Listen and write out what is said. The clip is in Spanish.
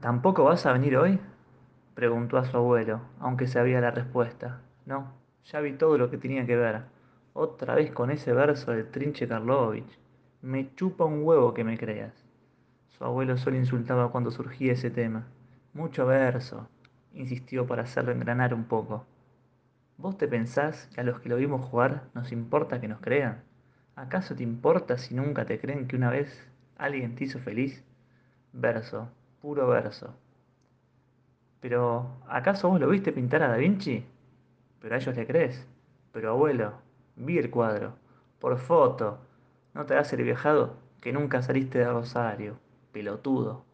¿Tampoco vas a venir hoy? preguntó a su abuelo, aunque sabía la respuesta. No, ya vi todo lo que tenía que ver. Otra vez con ese verso del Trinche Karlovich. Me chupa un huevo que me creas. Su abuelo solo insultaba cuando surgía ese tema. Mucho verso, insistió para hacerlo engranar un poco. ¿Vos te pensás que a los que lo vimos jugar nos importa que nos crean? ¿Acaso te importa si nunca te creen que una vez alguien te hizo feliz? Verso, puro verso. Pero, ¿acaso vos lo viste pintar a Da Vinci? Pero a ellos le crees. Pero abuelo, vi el cuadro. Por foto. No te hagas el viajado que nunca saliste de Rosario. Pelotudo.